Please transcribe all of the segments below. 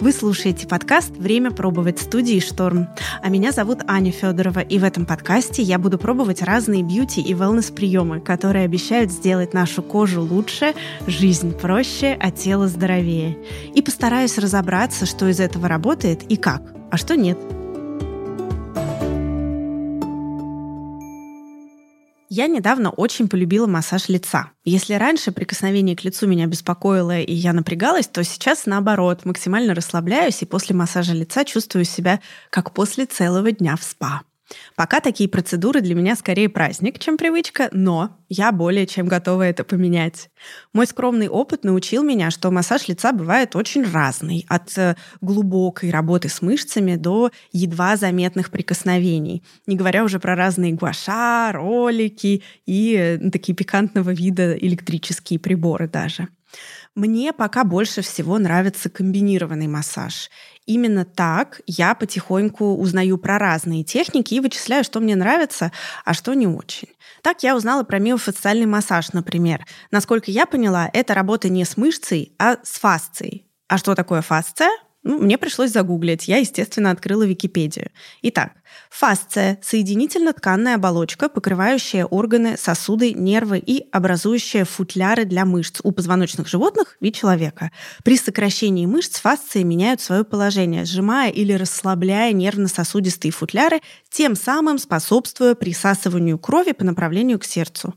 Вы слушаете подкаст «Время пробовать» студии «Шторм». А меня зовут Аня Федорова, и в этом подкасте я буду пробовать разные бьюти и wellness-приемы, которые обещают сделать нашу кожу лучше, жизнь проще, а тело здоровее. И постараюсь разобраться, что из этого работает и как, а что нет – Я недавно очень полюбила массаж лица. Если раньше прикосновение к лицу меня беспокоило и я напрягалась, то сейчас наоборот, максимально расслабляюсь и после массажа лица чувствую себя как после целого дня в спа. Пока такие процедуры для меня скорее праздник, чем привычка, но я более чем готова это поменять. Мой скромный опыт научил меня, что массаж лица бывает очень разный, от э, глубокой работы с мышцами до едва заметных прикосновений, не говоря уже про разные гуаша, ролики и э, такие пикантного вида электрические приборы даже. Мне пока больше всего нравится комбинированный массаж. Именно так я потихоньку узнаю про разные техники и вычисляю, что мне нравится, а что не очень. Так я узнала про миофасциальный массаж, например. Насколько я поняла, это работа не с мышцей, а с фасцией. А что такое фасция? Ну, мне пришлось загуглить. Я, естественно, открыла Википедию. Итак, фасция – соединительно-тканная оболочка, покрывающая органы, сосуды, нервы и образующая футляры для мышц у позвоночных животных и человека. При сокращении мышц фасции меняют свое положение, сжимая или расслабляя нервно-сосудистые футляры, тем самым способствуя присасыванию крови по направлению к сердцу.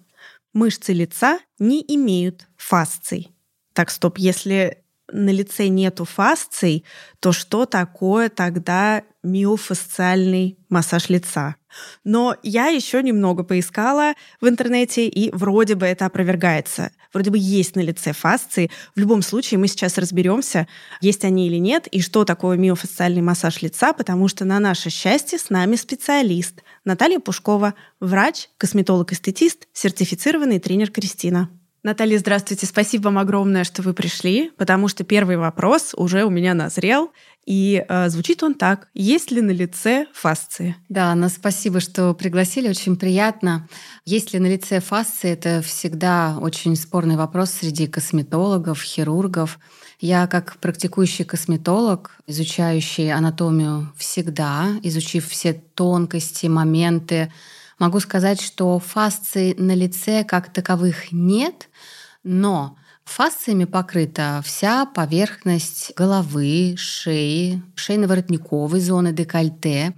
Мышцы лица не имеют фасций. Так, стоп, если на лице нету фасций, то что такое тогда миофасциальный массаж лица? Но я еще немного поискала в интернете, и вроде бы это опровергается. Вроде бы есть на лице фасции. В любом случае мы сейчас разберемся, есть они или нет, и что такое миофасциальный массаж лица, потому что на наше счастье с нами специалист Наталья Пушкова, врач, косметолог-эстетист, сертифицированный тренер Кристина. Наталья, здравствуйте. Спасибо вам огромное, что вы пришли, потому что первый вопрос уже у меня назрел. И э, звучит он так. Есть ли на лице фасции? Да, Анна, спасибо, что пригласили. Очень приятно. Есть ли на лице фасции? Это всегда очень спорный вопрос среди косметологов, хирургов. Я как практикующий косметолог, изучающий анатомию всегда, изучив все тонкости, моменты, Могу сказать, что фасций на лице как таковых нет, но фасциями покрыта вся поверхность головы, шеи, шейно-воротниковой зоны декольте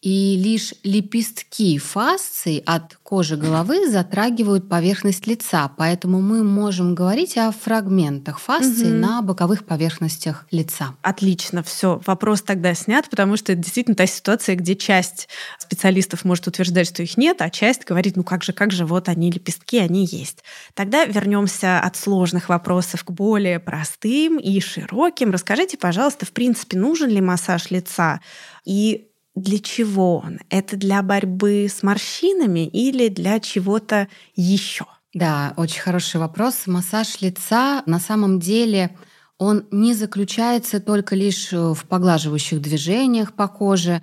и лишь лепестки фасций от кожи головы затрагивают поверхность лица, поэтому мы можем говорить о фрагментах фасции угу. на боковых поверхностях лица. Отлично, все. Вопрос тогда снят, потому что это действительно та ситуация, где часть специалистов может утверждать, что их нет, а часть говорит, ну как же, как же, вот они лепестки, они есть. Тогда вернемся от сложных вопросов к более простым и широким. Расскажите, пожалуйста, в принципе, нужен ли массаж лица? И для чего он? Это для борьбы с морщинами или для чего-то еще? Да, очень хороший вопрос. Массаж лица на самом деле он не заключается только лишь в поглаживающих движениях по коже.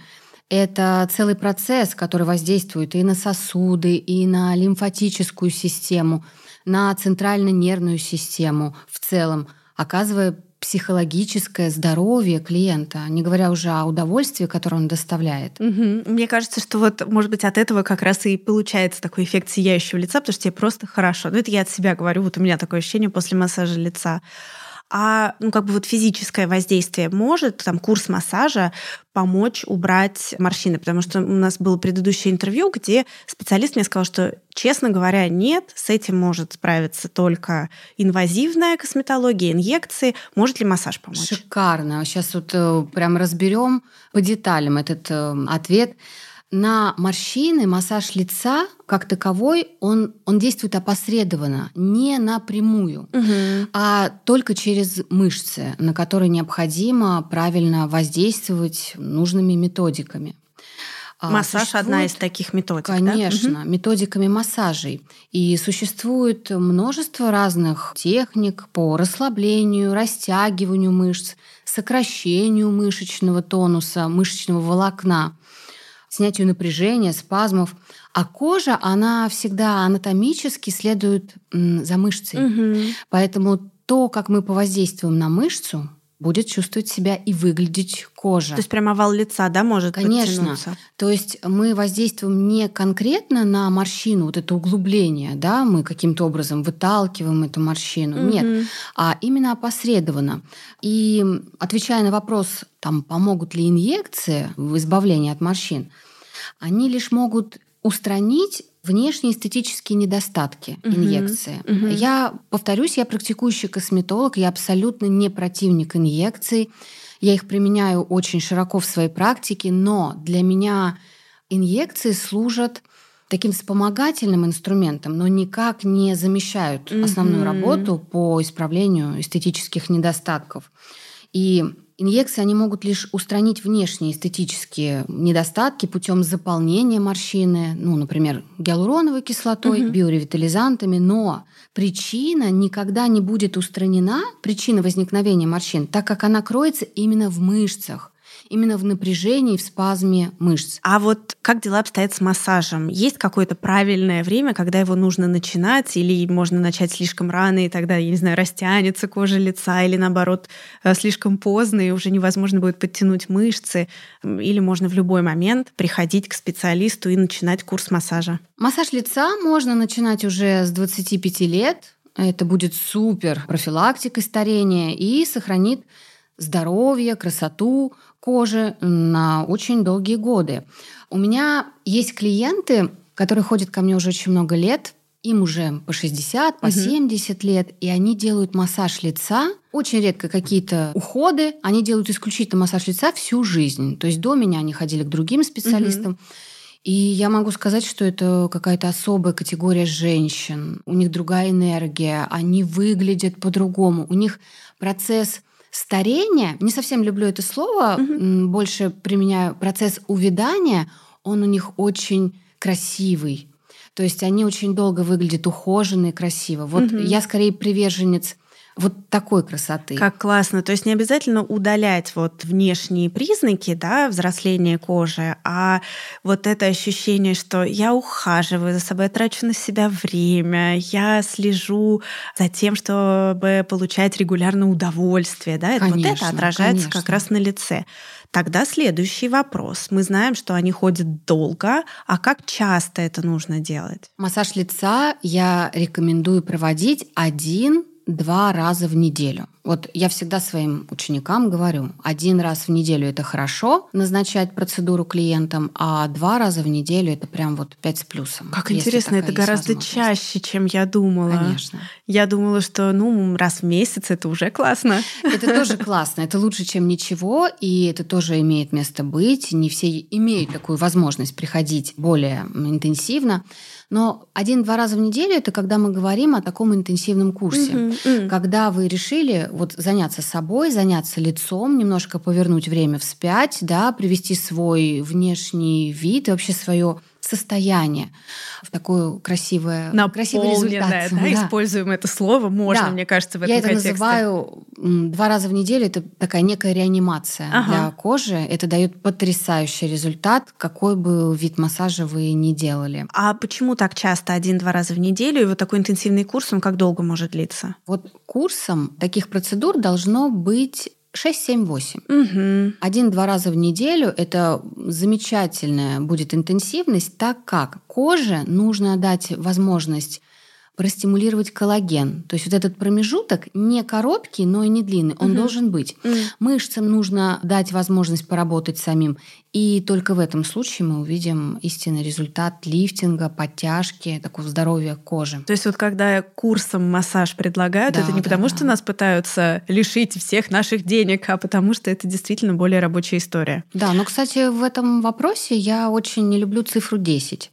Это целый процесс, который воздействует и на сосуды, и на лимфатическую систему, на центрально-нервную систему в целом, оказывая психологическое здоровье клиента, не говоря уже о удовольствии, которое он доставляет. Угу. Мне кажется, что вот, может быть, от этого как раз и получается такой эффект сияющего лица, потому что тебе просто хорошо. Ну, это я от себя говорю, вот у меня такое ощущение после массажа лица а ну, как бы вот физическое воздействие может, там, курс массажа помочь убрать морщины, потому что у нас было предыдущее интервью, где специалист мне сказал, что, честно говоря, нет, с этим может справиться только инвазивная косметология, инъекции. Может ли массаж помочь? Шикарно. Сейчас вот э, прям разберем по деталям этот э, ответ. На морщины массаж лица как таковой, он, он действует опосредованно, не напрямую, угу. а только через мышцы, на которые необходимо правильно воздействовать нужными методиками. А, Массаж существует, одна из таких методик. Конечно, да? методиками массажей. И существует множество разных техник по расслаблению, растягиванию мышц, сокращению мышечного тонуса, мышечного волокна снятию напряжения, спазмов. А кожа, она всегда анатомически следует за мышцей. Угу. Поэтому то, как мы повоздействуем на мышцу, будет чувствовать себя и выглядеть кожа. То есть прям овал лица, да, может Конечно. То есть мы воздействуем не конкретно на морщину, вот это углубление, да, мы каким-то образом выталкиваем эту морщину. Мгм. Нет, а именно опосредованно. И отвечая на вопрос, там, помогут ли инъекции в избавлении от морщин, они лишь могут устранить внешние эстетические недостатки Мгм. инъекции. Мгм. Я повторюсь, я практикующий косметолог, я абсолютно не противник инъекций. Я их применяю очень широко в своей практике, но для меня инъекции служат таким вспомогательным инструментом, но никак не замещают основную Мгм. работу по исправлению эстетических недостатков. И инъекции они могут лишь устранить внешние эстетические недостатки путем заполнения морщины, ну, например, гиалуроновой кислотой, Мгм. биоревитализантами, но причина никогда не будет устранена, причина возникновения морщин, так как она кроется именно в мышцах, именно в напряжении, в спазме мышц. А вот как дела обстоят с массажем? Есть какое-то правильное время, когда его нужно начинать, или можно начать слишком рано, и тогда, я не знаю, растянется кожа лица, или наоборот, э, слишком поздно, и уже невозможно будет подтянуть мышцы, или можно в любой момент приходить к специалисту и начинать курс массажа? Массаж лица можно начинать уже с 25 лет. Это будет супер профилактикой старения и сохранит здоровье, красоту кожи на очень долгие годы. У меня есть клиенты, которые ходят ко мне уже очень много лет, им уже по 60, по Мгм. 70 лет, и они делают массаж лица. Очень редко какие-то уходы. Они делают исключительно массаж лица всю жизнь. То есть до меня они ходили к другим специалистам. И я могу сказать, что это какая-то особая категория женщин. У них другая энергия, они выглядят по-другому. У них процесс старения, не совсем люблю это слово, м, больше применяю процесс увядания, он у них очень красивый. То есть они очень долго выглядят ухоженно и красиво. Вот Мгм. я скорее приверженец вот такой красоты. Как классно. То есть не обязательно удалять вот внешние признаки да, взросления кожи, а вот это ощущение, что я ухаживаю за собой, я трачу на себя время, я слежу за тем, чтобы получать регулярно удовольствие. Да? вот это Конечно, отражается как конечно. раз на лице. Тогда следующий вопрос. Мы знаем, что они ходят долго, а как часто это нужно делать? Массаж лица я рекомендую проводить один-два раза в неделю. Вот я всегда своим ученикам говорю, один раз в неделю это хорошо назначать процедуру клиентам, а два раза в неделю это прям вот пять с плюсом. Как интересно, это гораздо чаще, чем я думала. Конечно. Я думала, что ну раз в месяц это уже классно. Это тоже классно, это лучше, чем ничего, и это тоже имеет место быть. Не все имеют такую возможность приходить более интенсивно. Но один-два раза в неделю это когда мы говорим о таком интенсивном курсе. Мгм, м. Когда вы решили вот заняться собой, заняться лицом, немножко повернуть время вспять, да, привести свой внешний вид и вообще свое состояние в такое красивое, красивый результат. да, Да. используем это слово, можно, Да. мне кажется, в этом Я это контексте. называю два раза в неделю. Это такая некая реанимация Ага. для кожи. Это дает потрясающий результат, какой бы вид массажа вы ни делали. А почему так часто, один-два раза в неделю, и вот такой интенсивный курс, он как долго может длиться? Вот курсом таких процедур должно быть 6, 7, 8. Угу. Один-два раза в неделю это замечательная будет интенсивность, так как коже нужно дать возможность простимулировать коллаген. То есть вот этот промежуток не короткий, но и не длинный, он Мгм. должен быть. Мышцам нужно дать возможность поработать самим. И только в этом случае мы увидим истинный результат лифтинга, подтяжки, такого здоровья кожи. То есть вот когда курсом массаж предлагают, Да, это не да, потому, да. что нас пытаются лишить всех наших денег, а потому что это действительно более рабочая история. Да, но, кстати, в этом вопросе я очень не люблю цифру 10.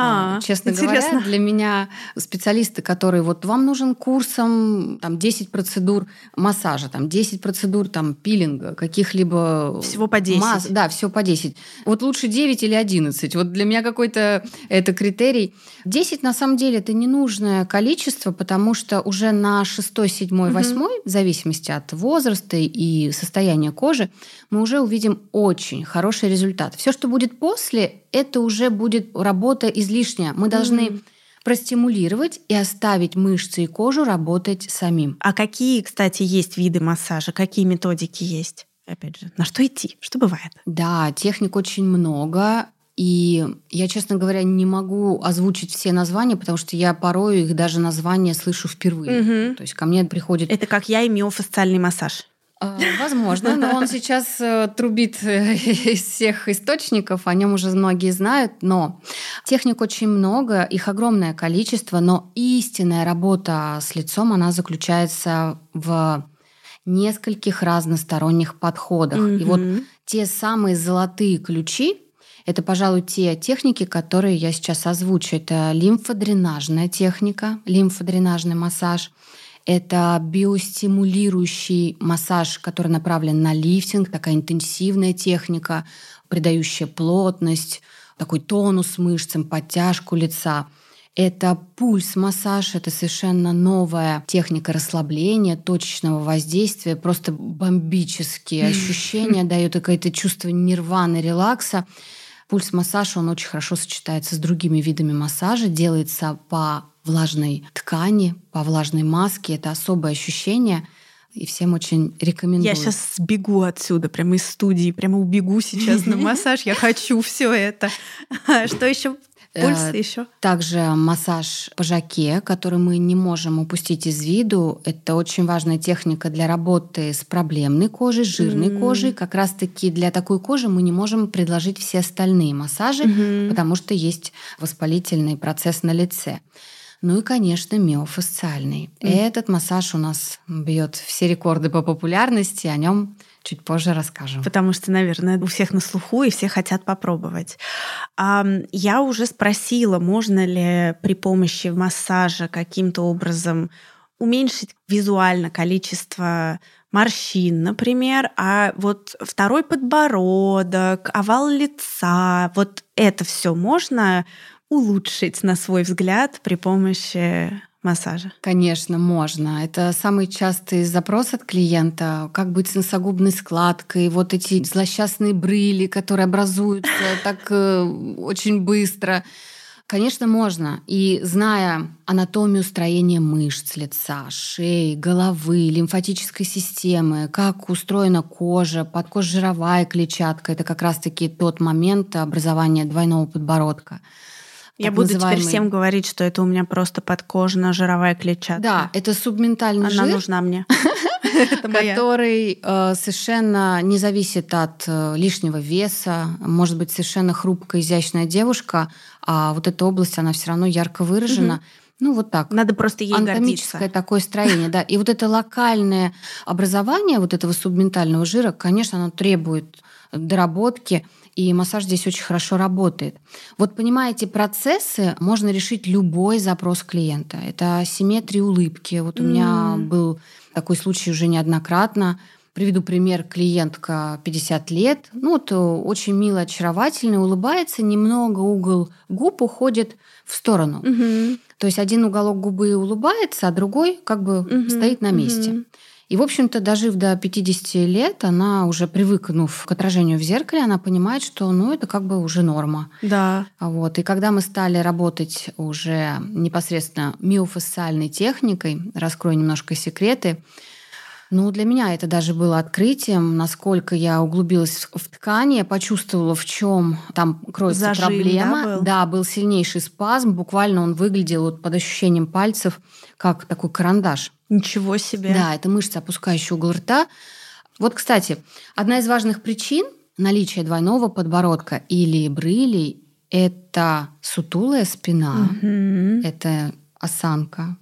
А, А, Честно интересно. говоря, для меня специалисты, которые вот вам нужен курсом там 10 процедур массажа, там 10 процедур там пилинга, каких-либо Всего по 10. масс- да, все по 10. Вот лучше 9 или 11. Вот для меня какой-то это критерий. 10 на самом деле это ненужное количество, потому что уже на 6, 7, Мгм. 8, в зависимости от возраста и состояния кожи, мы уже увидим очень хороший результат. Все, что будет после, это уже будет работа излишняя. Мы должны Мгм. простимулировать и оставить мышцы и кожу работать самим. А какие, кстати, есть виды массажа? Какие методики есть? Опять же, на что идти? Что бывает? Да, техник очень много. И я, честно говоря, не могу озвучить все названия, потому что я порой их даже названия слышу впервые. Мгм. То есть ко мне приходит Это как я и миофасциальный массаж. А, Возможно, но он сейчас э, трубит э, из всех источников, о нем уже многие знают, но техник очень много, их огромное количество, но истинная работа с лицом, она заключается в нескольких разносторонних подходах. И вот те самые золотые ключи, это, пожалуй, те техники, которые я сейчас озвучу. Это лимфодренажная техника, лимфодренажный массаж. Это биостимулирующий массаж, который направлен на лифтинг, такая интенсивная техника, придающая плотность, такой тонус мышцам, подтяжку лица. Это пульс-массаж, это совершенно новая техника расслабления, точечного воздействия, просто бомбические ощущения, дает какое-то чувство нирваны, релакса. Пульс-массаж, он очень хорошо сочетается с другими видами массажа, делается по влажной ткани, по влажной маске. Это особое ощущение, и всем очень рекомендую. Я сейчас сбегу отсюда, прямо из студии, прямо убегу сейчас на массаж. Я хочу все это. Что еще? Пульс Э, еще? Также массаж по жаке, который мы не можем упустить из виду. Это очень важная техника для работы с проблемной кожей, жирной М. кожей. Как раз-таки для такой кожи мы не можем предложить все остальные массажи, потому что есть воспалительный процесс на лице. Ну и, конечно, миофасциальный. Мгм. Этот массаж у нас бьет все рекорды по популярности. О нем чуть позже расскажем. Потому что, наверное, у всех на слуху, и все хотят попробовать. Я уже спросила, можно ли при помощи массажа каким-то образом уменьшить визуально количество морщин, например, а вот второй подбородок, овал лица, вот это все можно улучшить, на свой взгляд, при помощи массажа? Конечно, можно. Это самый частый запрос от клиента. Как быть с носогубной складкой? Вот эти злосчастные брыли, которые образуются так э, очень быстро. Конечно, можно. И зная анатомию строения мышц лица, шеи, головы, лимфатической системы, как устроена кожа, подкожировая клетчатка, это как раз-таки тот момент образования двойного подбородка. Я буду теперь называемый- всем говорить, что это у меня просто подкожно-жировая клетчатка. Да, это субментальный Она жир. нужна мне. Который э, совершенно не зависит от э, лишнего веса, может быть совершенно хрупкая, изящная девушка, а вот эта область, она все равно ярко выражена. Ну вот так. Надо просто ей Анатомическое гордиться. такое строение, да. И вот это локальное образование вот этого субментального жира, конечно, оно требует доработки, и массаж здесь очень хорошо работает. Вот понимаете, процессы можно решить любой запрос клиента. Это симметрия улыбки. Вот у меня М. был такой случай уже неоднократно. Приведу пример. Клиентка 50 лет. Ну, вот э, очень мило, очаровательная, улыбается. Немного угол губ уходит в сторону. Мгм. То есть один уголок губы улыбается, а другой как бы Мгм. стоит на месте. Мгм. И, в общем-то, дожив до 50 лет, она уже привыкнув к отражению в зеркале, она понимает, что ну, это как бы уже норма. Да. Вот. И когда мы стали работать уже непосредственно миофасциальной техникой, раскрою немножко секреты, ну, для меня это даже было открытием, насколько я углубилась в ткани, я почувствовала, в чем там кроется Зажим, проблема. да, был? да, был сильнейший спазм, буквально он выглядел вот под ощущением пальцев, как такой карандаш. Ничего себе. Да, это мышца, опускающая угол рта. Вот, кстати, одна из важных причин наличия двойного подбородка или брылей – это сутулая спина, Мгм. это осанка,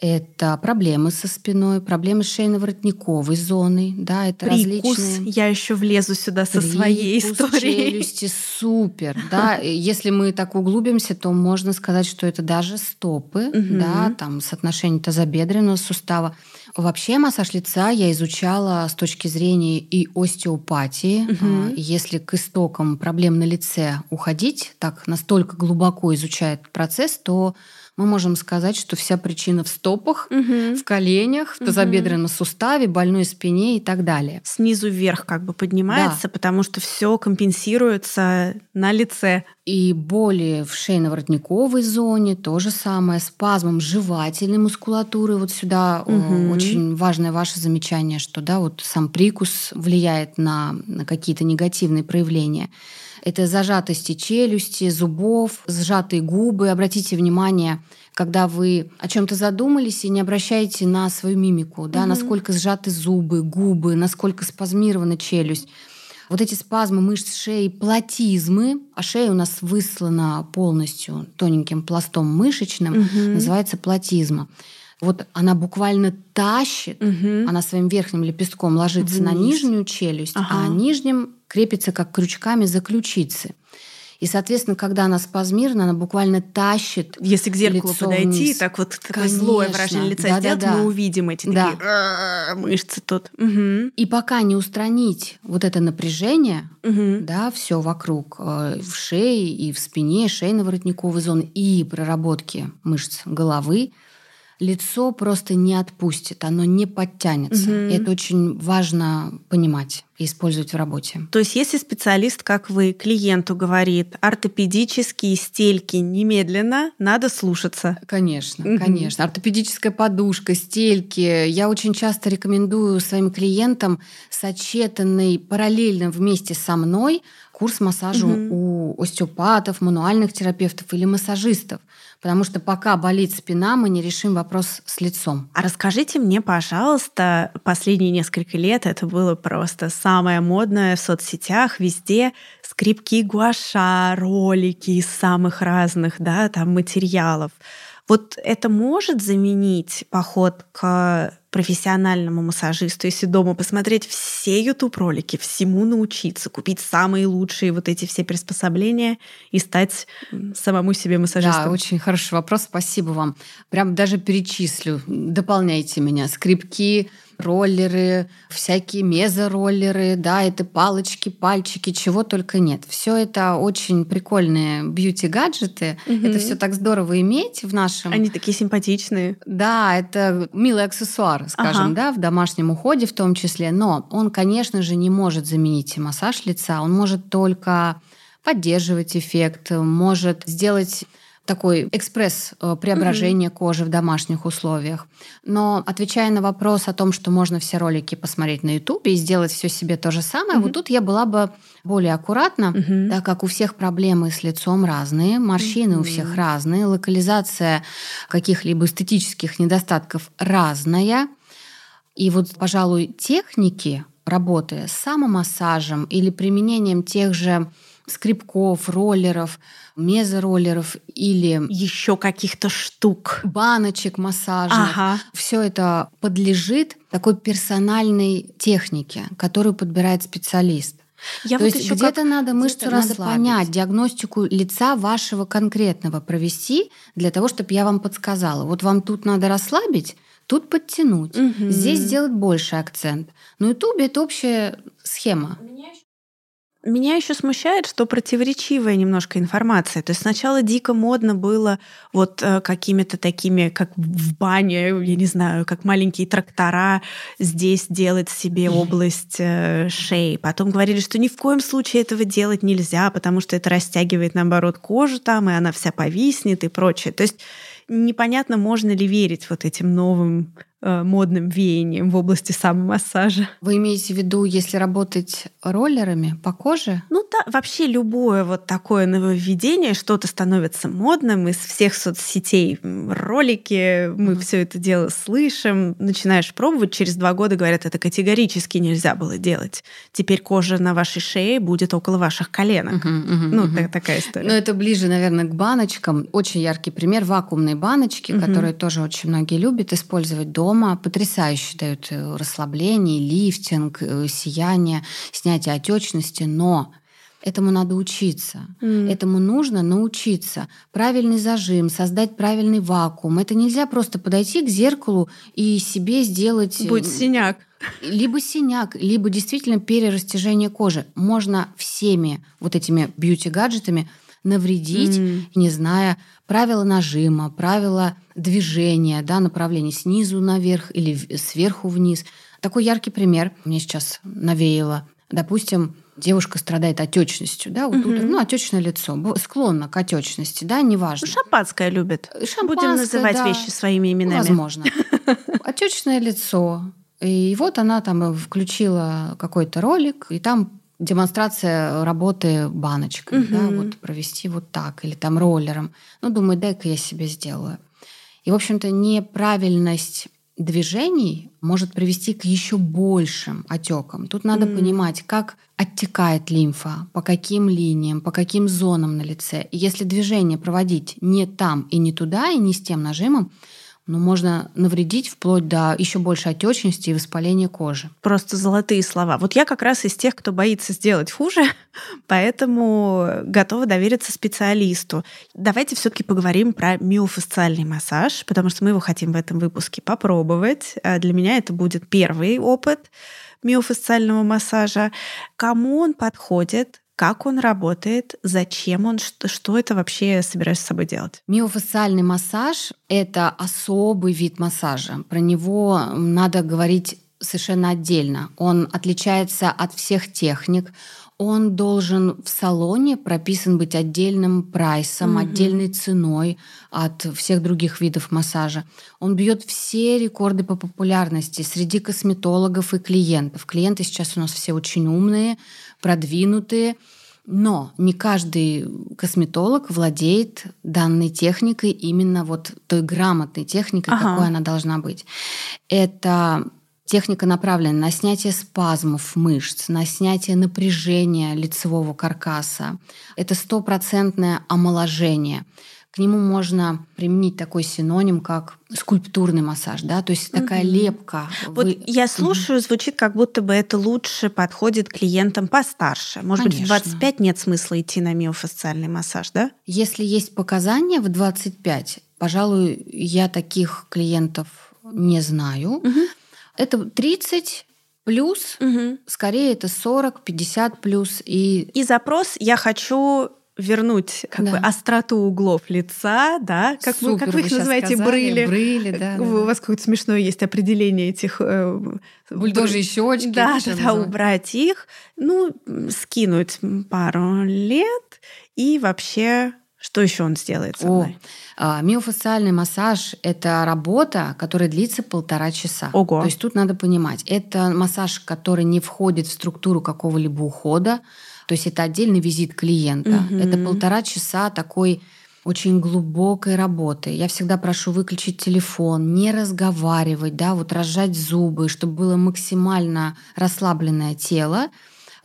это проблемы со спиной, проблемы с шейно-воротниковой зоной, да, это Прикус. различные... Я еще влезу сюда со своей Прикус историей. челюсти супер, да. Если мы так углубимся, то можно сказать, что это даже стопы, да, там соотношение тазобедренного сустава. Вообще массаж лица я изучала с точки зрения и остеопатии. А, Если к истокам проблем на лице уходить, так настолько глубоко изучая этот процесс, то мы можем сказать, что вся причина в стопах, Мгм. в коленях, в тазобедренном суставе, больной спине и так далее. Снизу вверх как бы поднимается, потому что все компенсируется на лице. и боли в шейно-воротниковой зоне, то же самое, спазмом жевательной мускулатуры. Вот сюда угу. очень важное ваше замечание, что да, вот сам прикус влияет на, на какие-то негативные проявления. Это зажатости челюсти, зубов, сжатые губы. Обратите внимание, когда вы о чем-то задумались и не обращаете на свою мимику, да, угу. насколько сжаты зубы, губы, насколько спазмирована челюсть. Вот эти спазмы мышц шеи, платизмы, а шея у нас выслана полностью тоненьким пластом мышечным, угу. называется платизма. Вот она буквально тащит, угу. она своим верхним лепестком ложится Вниз. на нижнюю челюсть, ага. а нижним крепится как крючками за ключицы. И, соответственно, когда она спазмирована, она буквально тащит Если к зеркалу подойти, вниз. так вот такое злое выражение лица да, сделать, да, да. мы увидим эти да. такие мышцы тут. Угу. И пока не устранить вот это напряжение, угу. да, все вокруг, э, в шее и в спине, шейно-воротниковой зоны и проработки мышц головы, лицо просто не отпустит, оно не подтянется. Угу. И это очень важно понимать и использовать в работе. То есть если специалист, как вы, клиенту говорит, ортопедические стельки немедленно, надо слушаться. Конечно, угу. конечно. Ортопедическая подушка, стельки. Я очень часто рекомендую своим клиентам сочетанный параллельно вместе со мной курс массажа угу. у остеопатов, мануальных терапевтов или массажистов. Потому что пока болит спина, мы не решим вопрос с лицом. А расскажите мне, пожалуйста, последние несколько лет это было просто самое модное в соцсетях, везде скрипки гуаша, ролики из самых разных, да, там материалов. Вот это может заменить поход к профессиональному массажисту, если дома посмотреть все YouTube-ролики, всему научиться, купить самые лучшие вот эти все приспособления и стать самому себе массажистом? Да, очень хороший вопрос, спасибо вам. Прям даже перечислю, дополняйте меня. Скрипки, роллеры, всякие мезороллеры, да, это палочки, пальчики, чего только нет. Все это очень прикольные бьюти-гаджеты. Угу. Это все так здорово иметь в нашем... Они такие симпатичные. Да, это милый аксессуар, скажем, ага. да, в домашнем уходе в том числе. Но он, конечно же, не может заменить массаж лица. Он может только поддерживать эффект, может сделать такой экспресс э, преображения mm-hmm. кожи в домашних условиях. Но отвечая на вопрос о том, что можно все ролики посмотреть на YouTube и сделать все себе то же самое, mm-hmm. вот тут я была бы более аккуратна, mm-hmm. так как у всех проблемы с лицом разные, морщины mm-hmm. у всех разные, локализация каких-либо эстетических недостатков разная. И вот, пожалуй, техники работы с самомассажем или применением тех же скребков, роллеров, мезороллеров или еще каких-то штук, баночек массажных. Ага. Все это подлежит такой персональной технике, которую подбирает специалист. Я То вот есть где-то надо мышцу надо понять, диагностику лица вашего конкретного провести для того, чтобы я вам подсказала. Вот вам тут надо расслабить, тут подтянуть, угу. здесь сделать больше акцент. На Ютубе это общая схема. Меня еще смущает, что противоречивая немножко информация. То есть сначала дико модно было вот э, какими-то такими, как в бане, я не знаю, как маленькие трактора здесь делать себе область э, шеи. Потом говорили, что ни в коем случае этого делать нельзя, потому что это растягивает, наоборот, кожу там, и она вся повиснет и прочее. То есть непонятно, можно ли верить вот этим новым модным веянием в области самомассажа. Вы имеете в виду, если работать роллерами по коже? Ну да, вообще любое вот такое нововведение, что-то становится модным из всех соцсетей, ролики, мы mm-hmm. все это дело слышим, начинаешь пробовать, через два года говорят, это категорически нельзя было делать. Теперь кожа на вашей шее будет около ваших коленок. Mm-hmm, mm-hmm, ну, mm-hmm. такая история. Ну, это ближе, наверное, к баночкам. Очень яркий пример вакуумные баночки, mm-hmm. которые тоже очень многие любят использовать дома дома потрясающе дают э, расслабление, лифтинг, э, сияние, снятие отечности, но Этому надо учиться. Mm. Этому нужно научиться. Правильный зажим, создать правильный вакуум. Это нельзя просто подойти к зеркалу и себе сделать... Будет синяк. Либо синяк, либо действительно перерастяжение кожи. Можно всеми вот этими бьюти-гаджетами навредить, mm. не зная правила нажима, правила движения, да, направления снизу наверх или сверху вниз. Такой яркий пример мне сейчас навеяло. Допустим, девушка страдает отечностью, да, вот Мгм. утром, ну, отечное лицо, склонна к отечности, да, неважно. Ну, шампанское любит. Шампанское, Будем называть да. вещи своими именами. Возможно. Отечное лицо. И вот она там включила какой-то ролик, и там демонстрация работы баночкой, да, Мгм. вот провести вот так, или там роллером. Ну, думаю, дай-ка я себе сделаю. И, в общем-то, неправильность движений может привести к еще большим отекам. Тут надо М. понимать, как оттекает лимфа, по каким линиям, по каким зонам на лице. И если движение проводить не там и не туда, и не с тем нажимом, ну, можно навредить вплоть до еще большей отечности и воспаления кожи. Просто золотые слова. Вот я как раз из тех, кто боится сделать хуже, поэтому готова довериться специалисту. Давайте все-таки поговорим про миофасциальный массаж, потому что мы его хотим в этом выпуске попробовать. А Для меня это будет первый опыт миофасциального массажа. Кому он подходит? Как он работает? Зачем он? Что, что это вообще собираюсь с собой делать? Миофасциальный массаж — это особый вид массажа. Про него надо говорить совершенно отдельно. Он отличается от всех техник. Он должен в салоне прописан быть отдельным прайсом, Мгм. отдельной ценой от всех других видов массажа. Он бьет все рекорды по популярности среди косметологов и клиентов. Клиенты сейчас у нас все очень умные, продвинутые. Но не каждый косметолог владеет данной техникой, именно вот той грамотной техникой, Ага. какой она должна быть. Это техника направлена на снятие спазмов мышц, на снятие напряжения лицевого каркаса. Это стопроцентное омоложение. К нему можно применить такой синоним, как скульптурный массаж, да, то есть такая Мгм. лепка. Вот Вы- я слушаю, звучит, как будто бы это лучше подходит клиентам постарше. Может быть, в Конечно. 25 нет смысла идти на миофасциальный массаж, да? Если есть показания в 25, пожалуй, я таких клиентов не знаю. Это 30 плюс, скорее это 40, 50 плюс. И И запрос «я хочу вернуть как Да. бы остроту углов лица, да, как, вы, супер как вы их называете, сказали, брыли. Брыли, да. да, У да. вас какое-то смешное есть определение этих... э, Бульдожьи щечки. Да, да, да, убрать их, ну, скинуть пару лет и вообще, что еще он сделает со О, мной? а, миофасциальный массаж – это работа, которая длится полтора часа. Ого. То есть тут надо понимать, это массаж, который не входит в структуру какого-либо ухода, то есть это отдельный визит клиента. Мгм. Это полтора часа такой очень глубокой работы. Я всегда прошу выключить телефон, не разговаривать, да, вот разжать зубы, чтобы было максимально расслабленное тело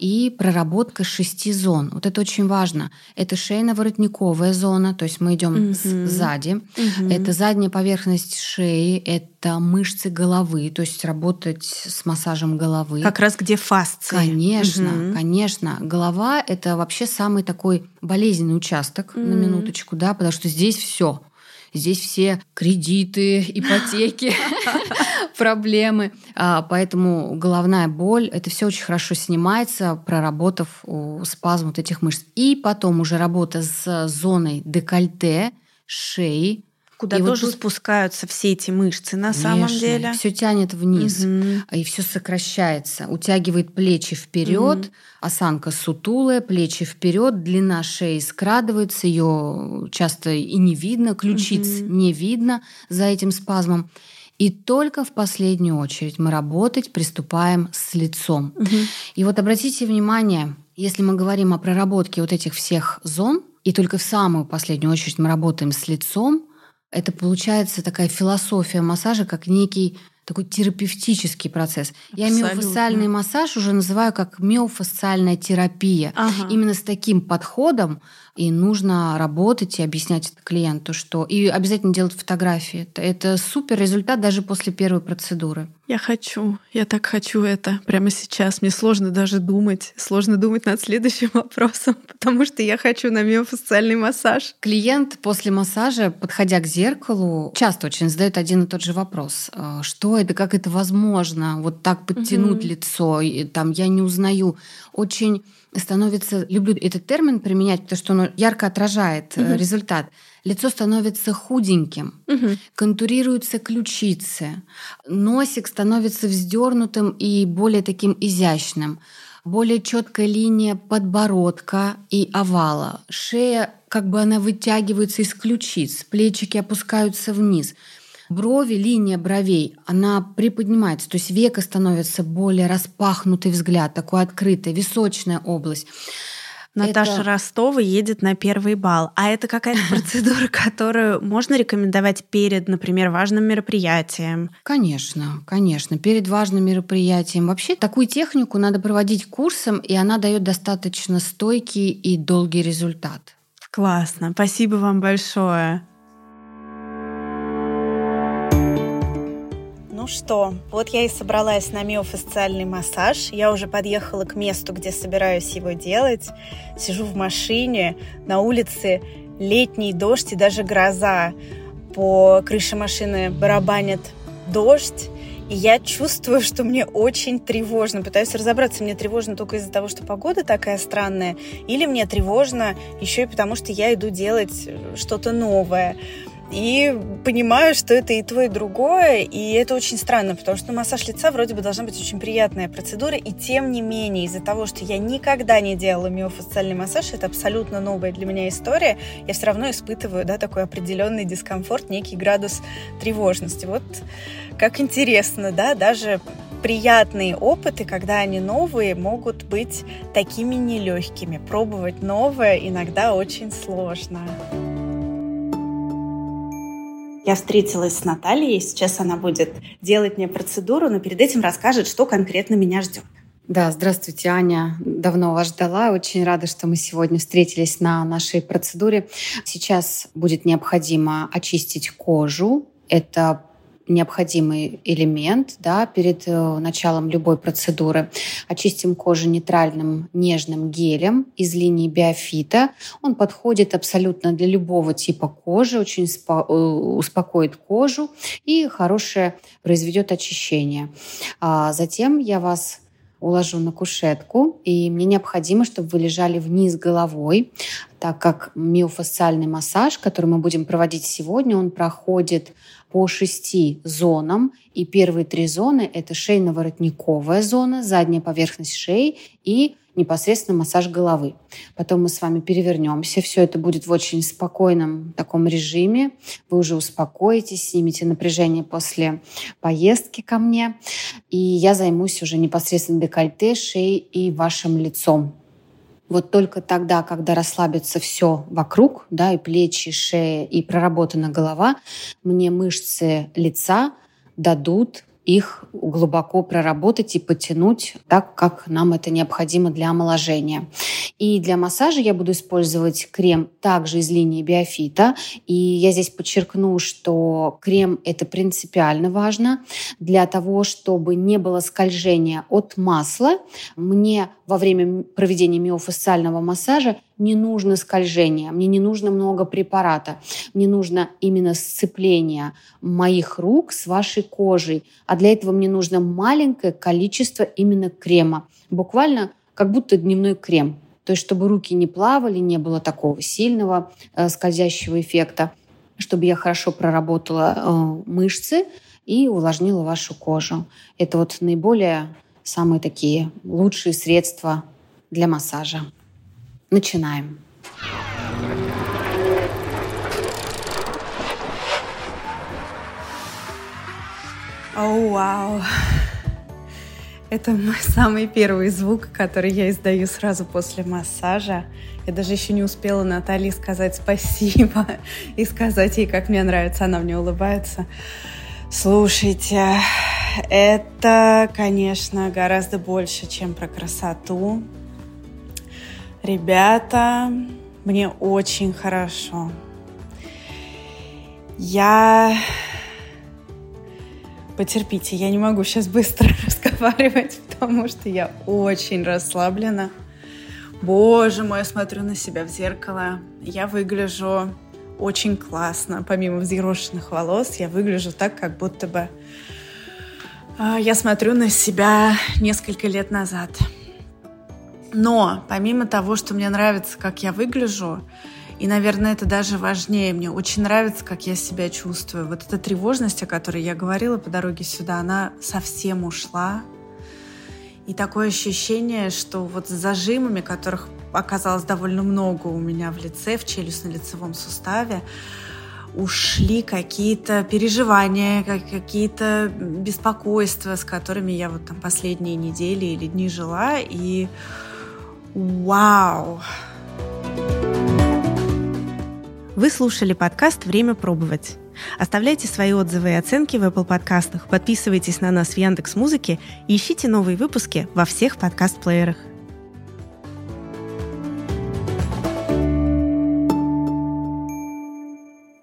и проработка шести зон. Вот это очень важно. Это шейно-воротниковая зона, то есть мы идем Мгм. сзади. Мгм. Это задняя поверхность шеи, это мышцы головы, то есть работать с массажем головы. Как раз где фасции. Конечно, Мгм. конечно. Голова это вообще самый такой болезненный участок, на Мгм. минуточку, да, потому что здесь все. Здесь все кредиты, ипотеки, проблемы. А, Поэтому головная боль, это все очень хорошо снимается, проработав спазм вот этих мышц. И потом уже работа с зоной декольте, шеи. Куда И вот тоже тут- спускаются все эти мышцы на самом деле. Все тянет вниз Мгм. и все сокращается, утягивает плечи вперед, Мгм. осанка сутулая, плечи вперед, длина шеи скрадывается, ее часто и не видно, ключиц Мгм. не видно за этим спазмом. И только в последнюю очередь мы работать приступаем с лицом. Мгм. И вот обратите внимание, если мы говорим о проработке вот этих всех зон, и только в самую последнюю очередь мы работаем с лицом, это получается такая философия массажа, как некий такой терапевтический процесс. Я Абсолютно. миофасциальный массаж уже называю как миофасциальная терапия. Ага. Именно с таким подходом и нужно работать и объяснять это клиенту, что и обязательно делать фотографии. Это, это супер результат даже после первой процедуры. Я хочу, я так хочу это прямо сейчас. Мне сложно даже думать, сложно думать над следующим вопросом, потому что я хочу на миофасциальный массаж. Клиент после массажа, подходя к зеркалу, часто очень задает один и тот же вопрос. Э, Что это, как это возможно? Вот так подтянуть Мгм. лицо, и, там я не узнаю. Очень становится, люблю этот термин применять, потому что он ярко отражает Мгм. результат. Лицо становится худеньким, Мгм. контурируются ключицы, носик становится вздернутым и более таким изящным. более четкая линия подбородка и овала. Шея как бы она вытягивается из ключиц, плечики опускаются вниз. Брови, линия бровей, она приподнимается, то есть века становится более распахнутый взгляд, такой открытый, височная область. Наташа это... Ростова едет на первый бал. А это какая-то процедура, которую можно рекомендовать перед, например, важным мероприятием? Конечно, конечно. Перед важным мероприятием. Вообще такую технику надо проводить курсом, и она дает достаточно стойкий и долгий результат. Классно. Спасибо вам большое. Ну что, вот я и собралась на миофасциальный массаж. Я уже подъехала к месту, где собираюсь его делать. Сижу в машине, на улице летний дождь и даже гроза. По крыше машины барабанит дождь. И я чувствую, что мне очень тревожно. Пытаюсь разобраться, мне тревожно только из-за того, что погода такая странная, или мне тревожно еще и потому, что я иду делать что-то новое и понимаю, что это и то, и другое, и это очень странно, потому что массаж лица вроде бы должна быть очень приятная процедура, и тем не менее, из-за того, что я никогда не делала миофасциальный массаж, это абсолютно новая для меня история, я все равно испытываю, да, такой определенный дискомфорт, некий градус тревожности. Вот как интересно, да, даже приятные опыты, когда они новые, могут быть такими нелегкими. Пробовать новое иногда очень сложно. Я встретилась с Натальей, сейчас она будет делать мне процедуру, но перед этим расскажет, что конкретно меня ждет. Да, здравствуйте, Аня. Давно вас ждала. Очень рада, что мы сегодня встретились на нашей процедуре. Сейчас будет необходимо очистить кожу. Это необходимый элемент да, перед э, началом любой процедуры. Очистим кожу нейтральным нежным гелем из линии биофита. Он подходит абсолютно для любого типа кожи, очень э, успокоит кожу и хорошее произведет очищение. А затем я вас уложу на кушетку, и мне необходимо, чтобы вы лежали вниз головой, так как миофасциальный массаж, который мы будем проводить сегодня, он проходит по шести зонам. И первые три зоны – это шейно-воротниковая зона, задняя поверхность шеи и непосредственно массаж головы. Потом мы с вами перевернемся. Все это будет в очень спокойном таком режиме. Вы уже успокоитесь, снимете напряжение после поездки ко мне. И я займусь уже непосредственно декольте, шеей и вашим лицом. Вот только тогда, когда расслабится все вокруг, да, и плечи, и шея, и проработана голова, мне мышцы лица дадут их глубоко проработать и потянуть так, как нам это необходимо для омоложения. И для массажа я буду использовать крем также из линии Биофита. И я здесь подчеркну, что крем это принципиально важно для того, чтобы не было скольжения от масла. Мне во время проведения миофасциального массажа не нужно скольжение, мне не нужно много препарата, мне нужно именно сцепление моих рук с вашей кожей, а для этого мне нужно маленькое количество именно крема, буквально как будто дневной крем, то есть чтобы руки не плавали, не было такого сильного э, скользящего эффекта, чтобы я хорошо проработала э, мышцы и увлажнила вашу кожу. Это вот наиболее самые такие лучшие средства для массажа. Начинаем. О, вау! Это мой самый первый звук, который я издаю сразу после массажа. Я даже еще не успела Наталье сказать спасибо и сказать ей, как мне нравится. Она мне улыбается. Слушайте, это, конечно, гораздо больше, чем про красоту. Ребята, мне очень хорошо. Я... Потерпите, я не могу сейчас быстро разговаривать, потому что я очень расслаблена. Боже мой, я смотрю на себя в зеркало. Я выгляжу очень классно. Помимо взъерошенных волос, я выгляжу так, как будто бы а, я смотрю на себя несколько лет назад. Но помимо того, что мне нравится, как я выгляжу, и, наверное, это даже важнее, мне очень нравится, как я себя чувствую. Вот эта тревожность, о которой я говорила по дороге сюда, она совсем ушла. И такое ощущение, что вот с зажимами, которых оказалось довольно много у меня в лице, в челюстно-лицевом суставе, ушли какие-то переживания, какие-то беспокойства, с которыми я вот там последние недели или дни жила. И вау! Вы слушали подкаст «Время пробовать». Оставляйте свои отзывы и оценки в Apple подкастах, подписывайтесь на нас в Яндекс Музыке и ищите новые выпуски во всех подкаст-плеерах.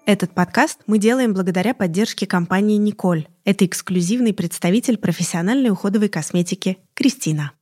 Этот подкаст мы делаем благодаря поддержке компании «Николь». Это эксклюзивный представитель профессиональной уходовой косметики Кристина.